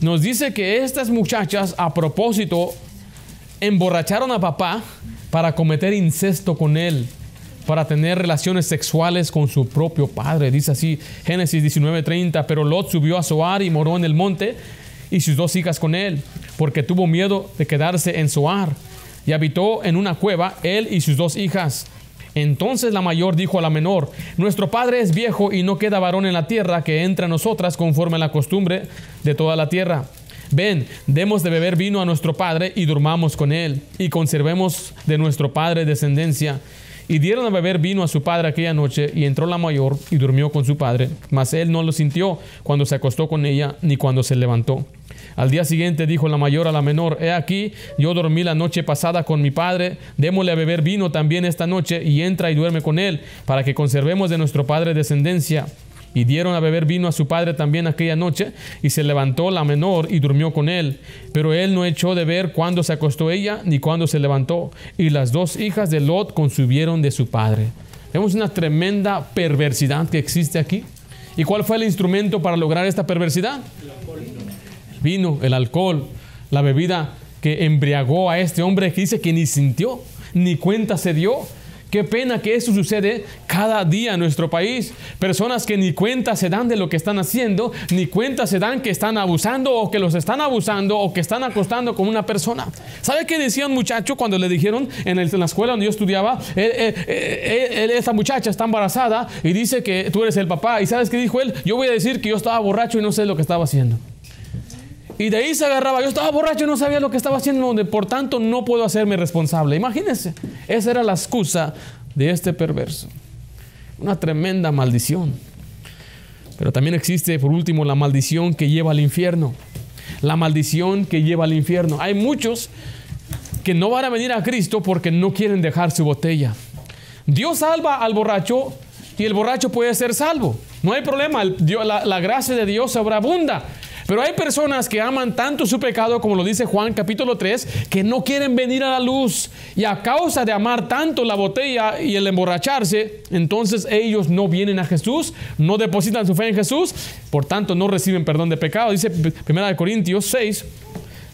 nos dice que estas muchachas a propósito emborracharon a papá para cometer incesto con él, para tener relaciones sexuales con su propio padre. Dice así Génesis 19:30, pero Lot subió a Zoar y moró en el monte y sus dos hijas con él, porque tuvo miedo de quedarse en Zoar, y habitó en una cueva él y sus dos hijas. Entonces la mayor dijo a la menor, Nuestro padre es viejo y no queda varón en la tierra que entre a nosotras conforme a la costumbre de toda la tierra. Ven, demos de beber vino a nuestro padre y durmamos con él, y conservemos de nuestro padre descendencia. Y dieron a beber vino a su padre aquella noche, y entró la mayor y durmió con su padre, mas él no lo sintió cuando se acostó con ella, ni cuando se levantó. Al día siguiente dijo la mayor a la menor, he aquí, yo dormí la noche pasada con mi padre, démosle a beber vino también esta noche, y entra y duerme con él, para que conservemos de nuestro padre descendencia. Y dieron a beber vino a su padre también aquella noche, y se levantó la menor y durmió con él. Pero él no echó de ver cuándo se acostó ella, ni cuándo se levantó. Y las dos hijas de Lot consumieron de su padre. Vemos una tremenda perversidad que existe aquí. ¿Y cuál fue el instrumento para lograr esta perversidad? El el alcohol, la bebida que embriagó a este hombre que dice que ni sintió, ni cuenta se dio. Qué pena que eso sucede cada día en nuestro país. Personas que ni cuenta se dan de lo que están haciendo, ni cuenta se dan que están abusando o que los están abusando o que están acostando con una persona. ¿Sabe qué decía un muchacho cuando le dijeron en, la escuela donde yo estudiaba? esta muchacha está embarazada y dice que tú eres el papá. ¿Y sabes qué dijo él? Yo voy a decir que yo estaba borracho y no sé lo que estaba haciendo. Y de ahí se agarraba. Yo estaba borracho no sabía lo que estaba haciendo, por tanto no puedo hacerme responsable. Imagínense, esa era la excusa de este perverso. Una tremenda maldición. Pero también existe, por último, la maldición que lleva al infierno. La maldición que lleva al infierno. Hay muchos que no van a venir a Cristo porque no quieren dejar su botella. Dios salva al borracho y el borracho puede ser salvo. No hay problema, la, la gracia de Dios sobreabunda. Pero hay personas que aman tanto su pecado, como lo dice Juan capítulo 3, que no quieren venir a la luz. Y a causa de amar tanto la botella y el emborracharse, entonces ellos no vienen a Jesús, no depositan su fe en Jesús, por tanto no reciben perdón de pecado. Dice 1 Corintios 6,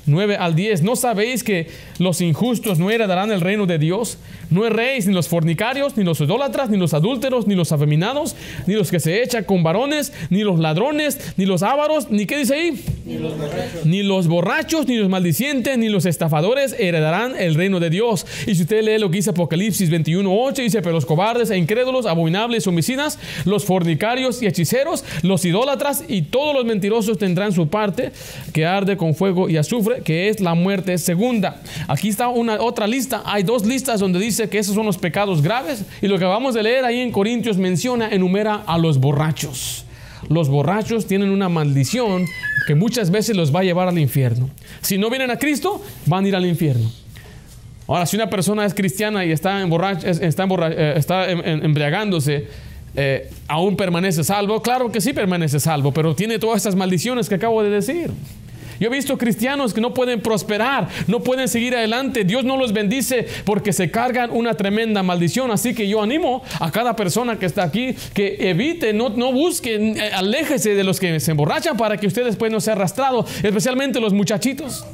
9 al 10, ¿no sabéis que los injustos no heredarán el reino de Dios? No erréis ni los fornicarios, ni los idólatras, ni los adúlteros, ni los afeminados, ni los que se echan con varones, ni los ladrones, ni los ávaros, ni qué dice ahí? Ni los borrachos. Ni los borrachos, ni los maldicientes, ni los estafadores heredarán el reino de Dios. Y si usted lee lo que dice Apocalipsis 21.8, dice, pero los cobardes e incrédulos, abominables, homicidas, los fornicarios y hechiceros, los idólatras y todos los mentirosos tendrán su parte que arde con fuego y azufre, que es la muerte segunda. Aquí está una otra lista. Hay dos listas donde dice que esos son los pecados graves. Y lo que acabamos de leer ahí en Corintios menciona, enumera a los borrachos. Los borrachos tienen una maldición que muchas veces los va a llevar al infierno. Si no vienen a Cristo, van a ir al infierno. Ahora, si una persona es cristiana y está, está, eh, em, em, embriagándose, eh, ¿aún permanece salvo? Claro que sí permanece salvo, pero tiene todas estas maldiciones que acabo de decir. Yo he visto cristianos que no pueden prosperar, no pueden seguir adelante. Dios no los bendice porque se cargan una tremenda maldición. Así que yo animo a cada persona que está aquí que evite, no, no busque, eh, aléjese de los que se emborrachan para que usted después no sea arrastrado, especialmente los muchachitos.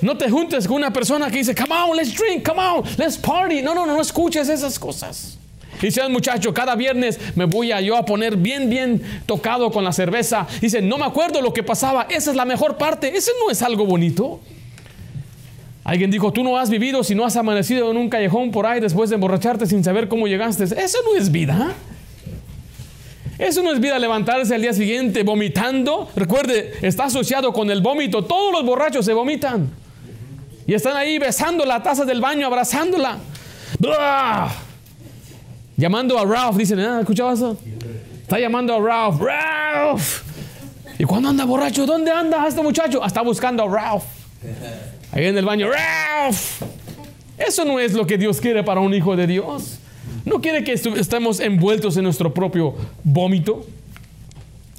No te juntes con una persona que dice, come on, let's drink, come on, let's party. No, no, no, no escuches esas cosas. Dice el muchacho, cada viernes me voy a yo a poner bien, bien tocado con la cerveza. Dice, no me acuerdo lo que pasaba. Esa es la mejor parte. Ese no es algo bonito. Alguien dijo, tú no has vivido si no has amanecido en un callejón por ahí después de emborracharte sin saber cómo llegaste. Eso no es vida. Eso no es vida levantarse al día siguiente vomitando. Recuerde, está asociado con el vómito. Todos los borrachos se vomitan. Y están ahí besando la taza del baño, abrazándola. Llamando a Ralph, dicen, ah, ¿escuchabas eso? Está llamando a Ralph, Ralph. ¿Y cuando anda borracho? ¿Dónde anda este muchacho? Está buscando a Ralph. Ahí en el baño, Ralph. Eso no es lo que Dios quiere para un hijo de Dios. No quiere que estemos envueltos en nuestro propio vómito.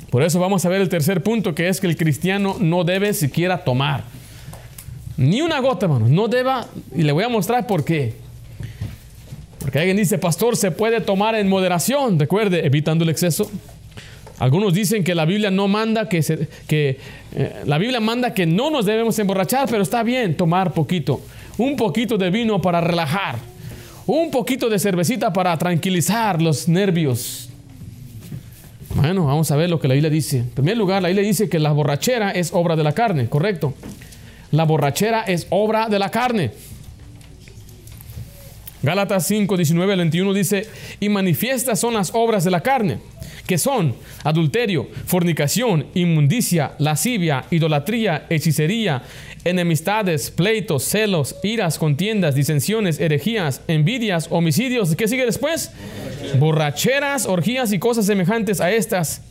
Por eso vamos a ver el tercer punto, que es que el cristiano no debe siquiera tomar. Ni una gota, hermano. No deba, y le voy a mostrar por qué. Porque alguien dice, pastor, se puede tomar en moderación, recuerde, evitando el exceso. Algunos dicen que la Biblia no manda que, que eh, la Biblia manda que no nos debemos emborrachar, pero está bien tomar poquito, un poquito de vino para relajar, un poquito de cervecita para tranquilizar los nervios. Bueno, vamos a ver lo que la Biblia dice. En primer lugar, la Biblia dice que la borrachera es obra de la carne, ¿correcto? La borrachera es obra de la carne. Gálatas 5, 19 al 21 dice, y manifiestas son las obras de la carne, que son adulterio, fornicación, inmundicia, lascivia, idolatría, hechicería, enemistades, pleitos, celos, iras, contiendas, disensiones, herejías, envidias, homicidios. ¿Qué sigue después? Borracheras, orgías y cosas semejantes a estas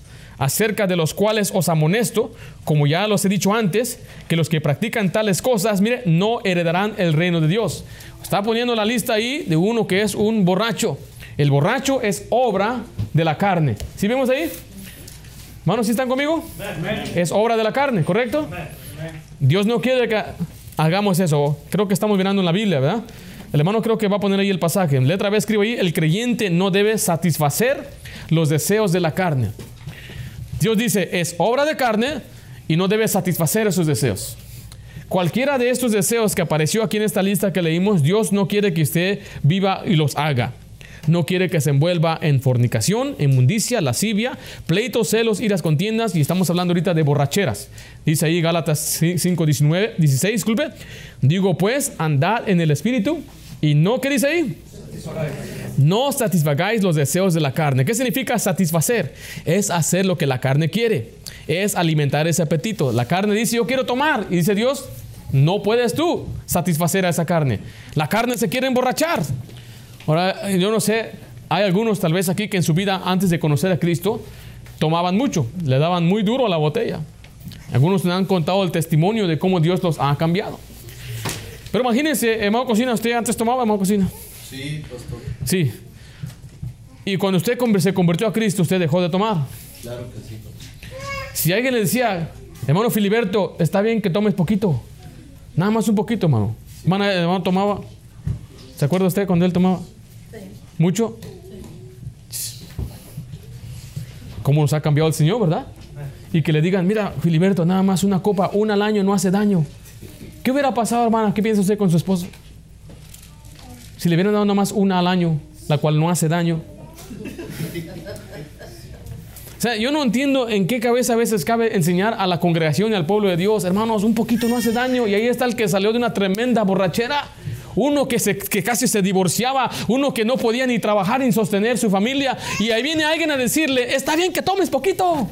acerca de los cuales os amonesto, como ya los he dicho antes, que los que practican tales cosas, mire, no heredarán el reino de Dios. Está poniendo la lista ahí de uno que es un borracho. El borracho es obra de la carne. ¿Sí vemos ahí? Hermanos, ¿sí están conmigo? Es obra de la carne, ¿correcto? Dios no quiere que hagamos eso. Creo que estamos mirando en la Biblia, ¿verdad? El hermano creo que va a poner ahí el pasaje. En letra B escribo ahí, el creyente no debe satisfacer los deseos de la carne. Dios dice, es obra de carne y no debe satisfacer esos deseos. Cualquiera de estos deseos que apareció aquí en esta lista que leímos, Dios no quiere que usted viva y los haga. No quiere que se envuelva en fornicación, inmundicia, lascivia, pleitos, celos, iras, contiendas. Y estamos hablando ahorita de borracheras. Dice ahí Gálatas 5, 19, 16, disculpe. Digo pues, andad en el Espíritu. Y no, ¿qué dice ahí? No satisfagáis los deseos de la carne. ¿Qué significa satisfacer? Es hacer lo que la carne quiere. Es alimentar ese apetito. La carne dice, yo quiero tomar. Y dice Dios, no puedes tú satisfacer a esa carne. La carne se quiere emborrachar. Ahora, yo no sé, hay algunos tal vez aquí que en su vida, antes de conocer a Cristo, tomaban mucho, le daban muy duro a la botella. Algunos me han contado el testimonio de cómo Dios los ha cambiado. Pero imagínense, hermano Cocina, ¿usted antes tomaba, hermano Cocina? Sí, pastor. Sí. Y cuando usted se convirtió a Cristo, ¿usted dejó de tomar? Claro que sí. Si alguien le decía, hermano Filiberto, está bien que tomes poquito. Nada más un poquito, hermano. Hermano, hermano tomaba. ¿Se acuerda usted cuando él tomaba? Sí. ¿Mucho? Sí. ¿Cómo nos ha cambiado el Señor, verdad? Y que le digan, mira, Filiberto, nada más una copa, una al año no hace daño. ¿Qué hubiera pasado, hermana? ¿Qué piensa usted con su esposo? Si le hubieran dado nomás una al año, la cual no hace daño. O sea, yo no entiendo en qué cabeza a veces cabe enseñar a la congregación y al pueblo de Dios, hermanos, un poquito no hace daño. Y ahí está el que salió de una tremenda borrachera. Uno que, se, que casi se divorciaba, uno que no podía ni trabajar ni sostener su familia. Y ahí viene alguien a decirle, está bien que tomes poquito.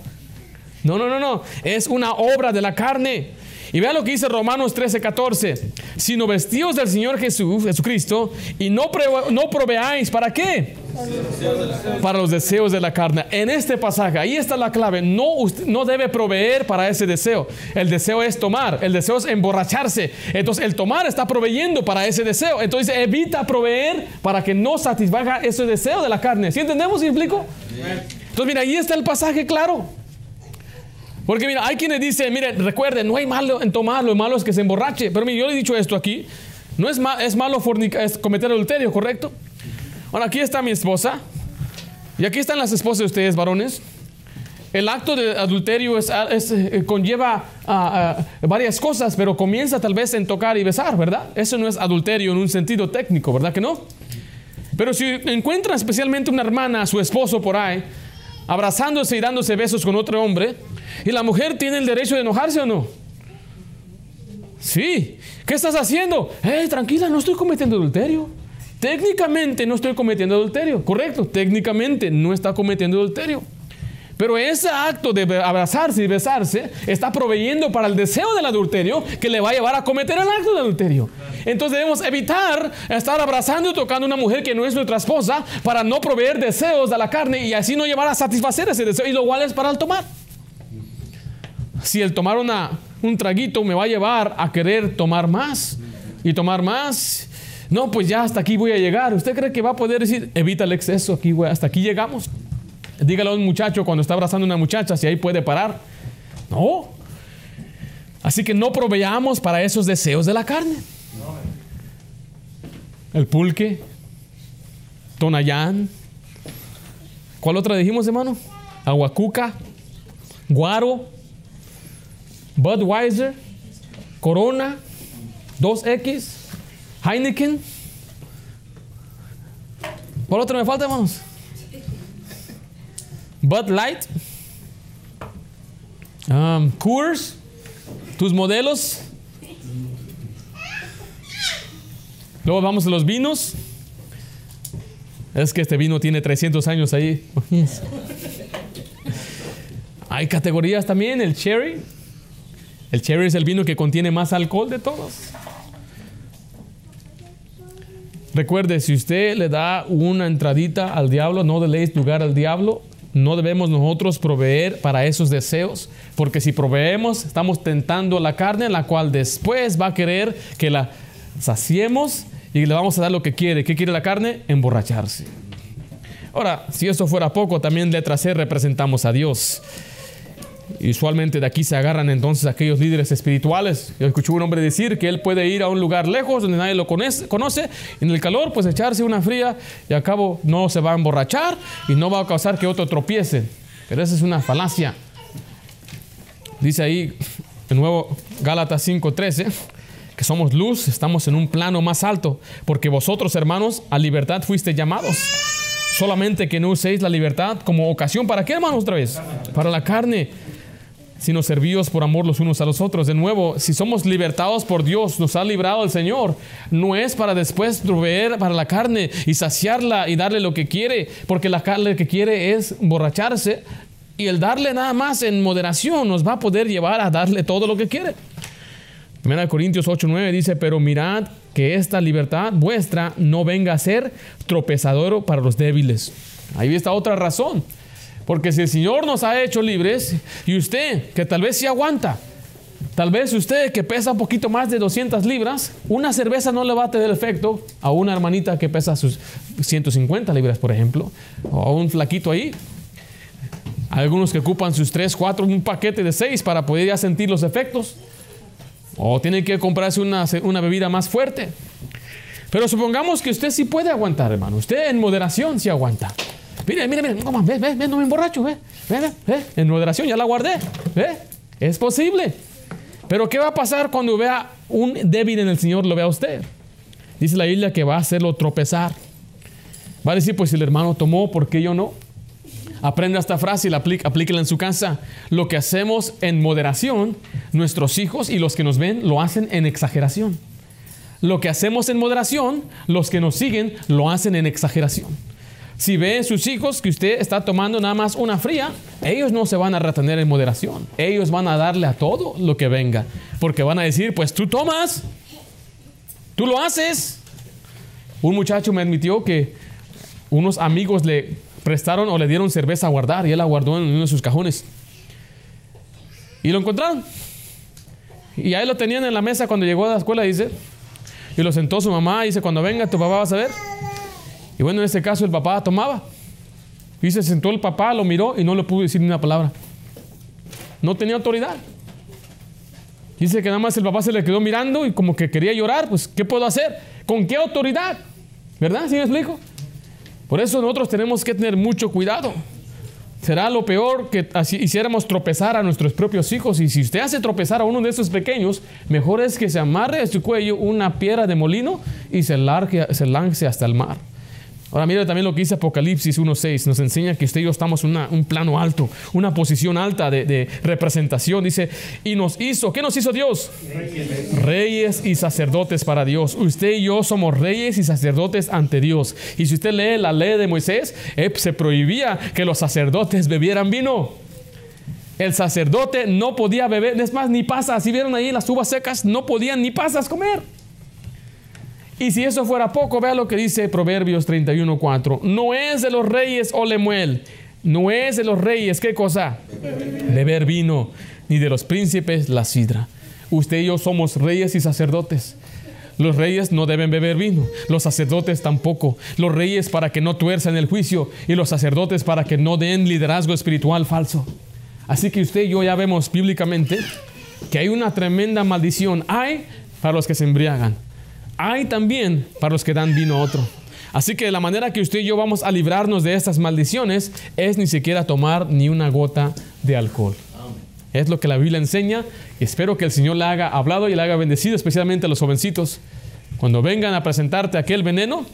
No, no, no, no. Es una obra de la carne. Y vea lo que dice Romanos 13, 14. Sino vestidos del Señor Jesús, Jesucristo, y no, no proveáis, ¿para qué? Para los deseos de la carne. En este pasaje, ahí está la clave. No, usted no debe proveer para ese deseo. El deseo es tomar, el deseo es emborracharse. Entonces, el tomar está proveyendo para ese deseo. Entonces, evita proveer para que no satisfaga ese deseo de la carne. ¿Sí entendemos? ¿Sí explico? Entonces, mira, ahí está el pasaje claro. Porque mira, hay quienes dicen, mire, recuerden, no hay malo en tomar, lo malo es que se emborrache. Pero mire, yo le he dicho esto aquí, no es, ma- es malo es cometer adulterio, ¿correcto? Ahora, aquí está mi esposa, y aquí están las esposas de ustedes, varones. El acto de adulterio es, es, eh, conlleva ah, ah, varias cosas, pero comienza tal vez en tocar y besar, ¿verdad? Eso no es adulterio en un sentido técnico, ¿verdad que no? Pero si encuentra especialmente una hermana, su esposo por ahí, abrazándose y dándose besos con otro hombre, y la mujer tiene el derecho de enojarse o no. Sí. ¿Qué estás haciendo? Eh, tranquila, no estoy cometiendo adulterio. Técnicamente no estoy cometiendo adulterio. Correcto, técnicamente no está cometiendo adulterio. Pero ese acto de abrazarse y besarse está proveyendo para el deseo del adulterio que le va a llevar a cometer el acto de adulterio. Entonces debemos evitar estar abrazando y tocando a una mujer que no es nuestra esposa para no proveer deseos de la carne y así no llevar a satisfacer ese deseo. Y lo igual es para el tomar. Si el tomar una, un traguito me va a llevar a querer tomar más y tomar más, no, pues ya hasta aquí voy a llegar. ¿Usted cree que va a poder decir, evita el exceso, aquí, hasta aquí llegamos? Dígale a un muchacho cuando está abrazando a una muchacha si ahí puede parar. No. Así que no proveamos para esos deseos de la carne. El pulque, tonayán. ¿Cuál otra dijimos, hermano? Aguacuca, guaro, Budweiser, Corona, 2X, Heineken. ¿Cuál otro me falta, hermanos? Bud Light, um, Coors, tus modelos. Luego vamos a los vinos. Es que este vino tiene 300 años ahí. Hay categorías también, el cherry. El cherry es el vino que contiene más alcohol de todos. Recuerde, si usted le da una entradita al diablo, no deis lugar al diablo. No debemos nosotros proveer para esos deseos, porque si proveemos, estamos tentando la carne, la cual después va a querer que la saciemos y le vamos a dar lo que quiere. ¿Qué quiere la carne? Emborracharse. Ahora, si esto fuera poco, también letra C representamos a Dios. Usualmente de aquí se agarran entonces aquellos líderes espirituales. Yo escuché un hombre decir que él puede ir a un lugar lejos donde nadie lo conoce, conoce, en el calor, pues echarse una fría y a cabo no se va a emborrachar y no va a causar que otro tropiece. Pero esa es una falacia. Dice ahí, de nuevo, Gálatas 5:13, que somos luz, estamos en un plano más alto, porque vosotros, hermanos, a libertad fuiste llamados. Solamente que no uséis la libertad como ocasión. ¿Para qué, hermanos, otra vez? Para la carne sino servíos por amor los unos a los otros. De nuevo, si somos libertados por Dios, nos ha librado el Señor, no es para después proveer para la carne y saciarla y darle lo que quiere, porque la carne que quiere es emborracharse y el darle nada más en moderación nos va a poder llevar a darle todo lo que quiere. 1 Corintios 8:9 dice, pero mirad que esta libertad vuestra no venga a ser tropezador para los débiles. Ahí está otra razón. Porque si el Señor nos ha hecho libres y usted, que tal vez sí aguanta, tal vez usted que pesa un poquito más de 200 libras, una cerveza no le va a tener efecto a una hermanita que pesa sus 150 libras, por ejemplo, o a un flaquito ahí. Algunos que ocupan sus 3, 4, un paquete de 6 para poder ya sentir los efectos. O tienen que comprarse una, una bebida más fuerte. Pero supongamos que usted sí puede aguantar, hermano. Usted en moderación sí aguanta. Mire, mire, mire, no, ve, ve, ve, no me emborracho, ve, ve, ve, ve, en moderación ya la guardé, ve, es posible. Pero ¿qué va a pasar cuando vea un débil en el Señor, lo vea usted? dice la Biblia que va a hacerlo tropezar. Va a decir, pues si el hermano tomó, ¿por qué yo no? Aprenda esta frase y la aplica, aplíquela en su casa. Lo que hacemos en moderación, nuestros hijos y los que nos ven lo hacen en exageración. Lo que hacemos en moderación, los que nos siguen lo hacen en exageración. Si ven sus hijos que usted está tomando nada más una fría, ellos no se van a retener en moderación. Ellos van a darle a todo lo que venga. Porque van a decir, pues tú tomas, tú lo haces. Un muchacho me admitió que unos amigos le prestaron o le dieron cerveza a guardar y él la guardó en uno de sus cajones. Y lo encontraron. Y ahí lo tenían en la mesa cuando llegó a la escuela, dice. Y lo sentó su mamá, dice, cuando venga tu papá vas a ver. Y bueno, en este caso el papá tomaba. Y se sentó el papá, lo miró y no le pudo decir ni una palabra. No tenía autoridad. Dice que nada más el papá se le quedó mirando y como que quería llorar, pues ¿qué puedo hacer? ¿Con qué autoridad? ¿Verdad? ¿Sí me explico? Por eso nosotros tenemos que tener mucho cuidado. Será lo peor que así hiciéramos tropezar a nuestros propios hijos. Y si usted hace tropezar a uno de esos pequeños, mejor es que se amarre a su cuello una piedra de molino y se, largue, se lance hasta el mar. Ahora mira también lo que dice Apocalipsis 1.6. Nos enseña que usted y yo estamos en un plano alto, una posición alta de, de representación. Dice, y nos hizo, ¿qué nos hizo Dios? Reyes y sacerdotes para Dios. Usted y yo somos reyes y sacerdotes ante Dios. Y si usted lee la ley de Moisés, eh, se prohibía que los sacerdotes bebieran vino. El sacerdote no podía beber, es más, ni pasas. Si vieron ahí las uvas secas, no podían ni pasas comer. Y si eso fuera poco, vea lo que dice Proverbios 31:4. No es de los reyes o lemuel, no es de los reyes, ¿qué cosa? Beber vino, ni de los príncipes la sidra. Usted y yo somos reyes y sacerdotes. Los reyes no deben beber vino, los sacerdotes tampoco. Los reyes para que no tuerzan el juicio y los sacerdotes para que no den liderazgo espiritual falso. Así que usted y yo ya vemos bíblicamente que hay una tremenda maldición. Hay para los que se embriagan. Hay también para los que dan vino a otro. Así que la manera que usted y yo vamos a librarnos de estas maldiciones es ni siquiera tomar ni una gota de alcohol. Es lo que la Biblia enseña y espero que el Señor le haga hablado y le haga bendecido, especialmente a los jovencitos. Cuando vengan a presentarte aquel veneno,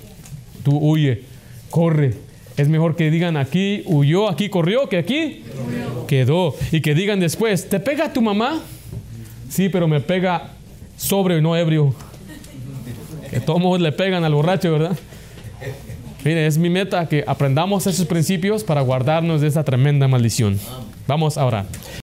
tú huye, corre. Es mejor que digan aquí huyó, aquí corrió, que aquí quedó. Y que digan después, ¿te pega tu mamá? Sí, pero me pega sobrio y no ebrio. Que todos le pegan al borracho, ¿verdad? Mire, es mi meta que aprendamos esos principios para guardarnos de esta tremenda maldición. Vamos a orar.